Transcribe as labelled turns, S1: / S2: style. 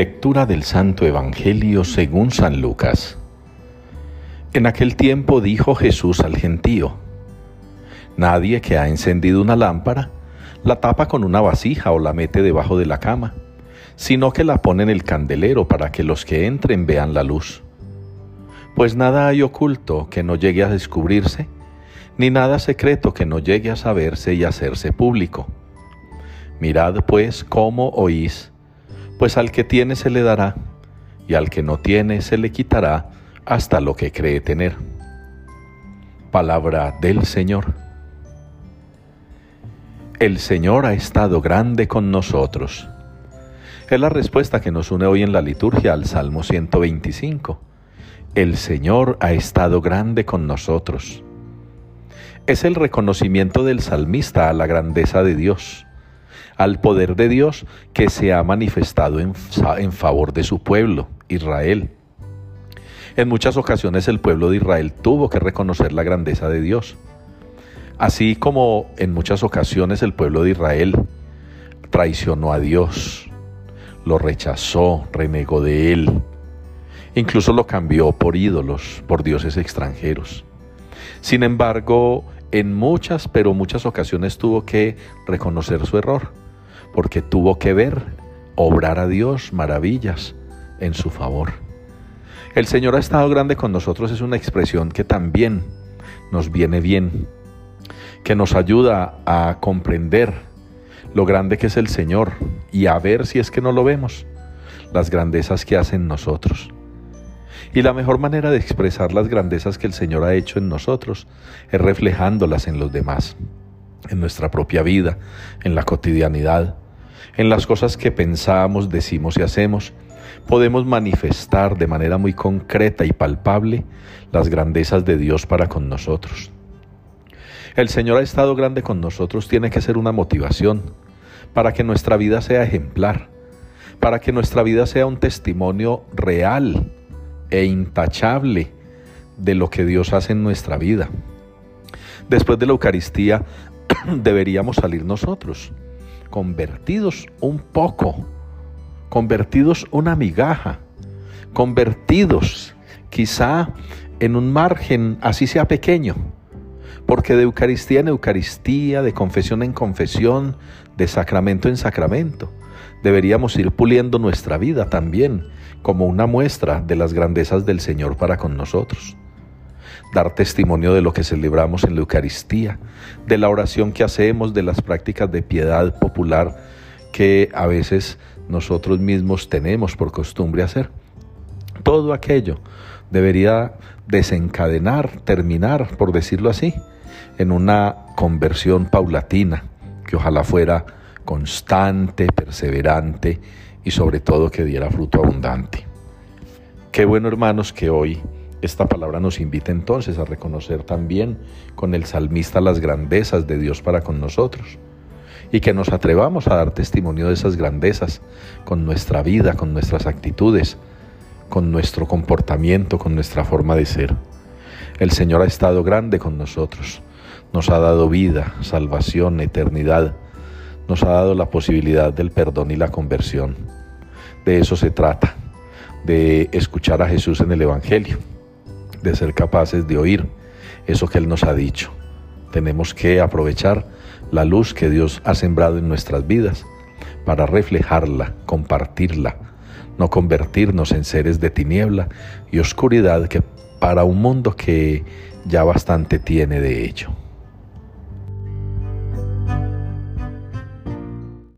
S1: Lectura del Santo Evangelio según San Lucas. En aquel tiempo dijo Jesús al gentío, Nadie que ha encendido una lámpara la tapa con una vasija o la mete debajo de la cama, sino que la pone en el candelero para que los que entren vean la luz. Pues nada hay oculto que no llegue a descubrirse, ni nada secreto que no llegue a saberse y hacerse público. Mirad pues cómo oís pues al que tiene se le dará, y al que no tiene se le quitará hasta lo que cree tener. Palabra del Señor. El Señor ha estado grande con nosotros. Es la respuesta que nos une hoy en la liturgia al Salmo 125. El Señor ha estado grande con nosotros. Es el reconocimiento del salmista a la grandeza de Dios al poder de Dios que se ha manifestado en, favor de su pueblo, Israel. En muchas ocasiones el pueblo de Israel tuvo que reconocer la grandeza de Dios. Así como en muchas ocasiones el pueblo de Israel traicionó a Dios, lo rechazó, renegó de él, incluso lo cambió por ídolos, por dioses extranjeros. Sin embargo, en muchas, pero muchas ocasiones tuvo que reconocer su error porque tuvo que ver obrar a Dios maravillas en su favor. El Señor ha estado grande con nosotros es una expresión que también nos viene bien, que nos ayuda a comprender lo grande que es el Señor y a ver si es que no lo vemos, las grandezas que hace en nosotros. Y la mejor manera de expresar las grandezas que el Señor ha hecho en nosotros es reflejándolas en los demás en nuestra propia vida, en la cotidianidad, en las cosas que pensamos, decimos y hacemos, podemos manifestar de manera muy concreta y palpable las grandezas de Dios para con nosotros. El Señor ha estado grande con nosotros tiene que ser una motivación para que nuestra vida sea ejemplar, para que nuestra vida sea un testimonio real e intachable de lo que Dios hace en nuestra vida. Después de la Eucaristía deberíamos salir nosotros, convertidos un poco, convertidos una migaja, convertidos quizá en un margen, así sea pequeño, porque de Eucaristía en Eucaristía, de confesión en confesión, de sacramento en sacramento, deberíamos ir puliendo nuestra vida también como una muestra de las grandezas del Señor para con nosotros dar testimonio de lo que celebramos en la Eucaristía, de la oración que hacemos, de las prácticas de piedad popular que a veces nosotros mismos tenemos por costumbre hacer. Todo aquello debería desencadenar, terminar, por decirlo así, en una conversión paulatina, que ojalá fuera constante, perseverante y sobre todo que diera fruto abundante. Qué bueno hermanos que hoy esta palabra nos invita entonces a reconocer también con el salmista las grandezas de Dios para con nosotros y que nos atrevamos a dar testimonio de esas grandezas con nuestra vida, con nuestras actitudes, con nuestro comportamiento, con nuestra forma de ser. El Señor ha estado grande con nosotros, nos ha dado vida, salvación, eternidad, nos ha dado la posibilidad del perdón y la conversión. De eso se trata, de escuchar a Jesús en el Evangelio de ser capaces de oír eso que Él nos ha dicho. Tenemos que aprovechar la luz que Dios ha sembrado en nuestras vidas para reflejarla, compartirla, no convertirnos en seres de tiniebla y oscuridad que para un mundo que ya bastante tiene de ello.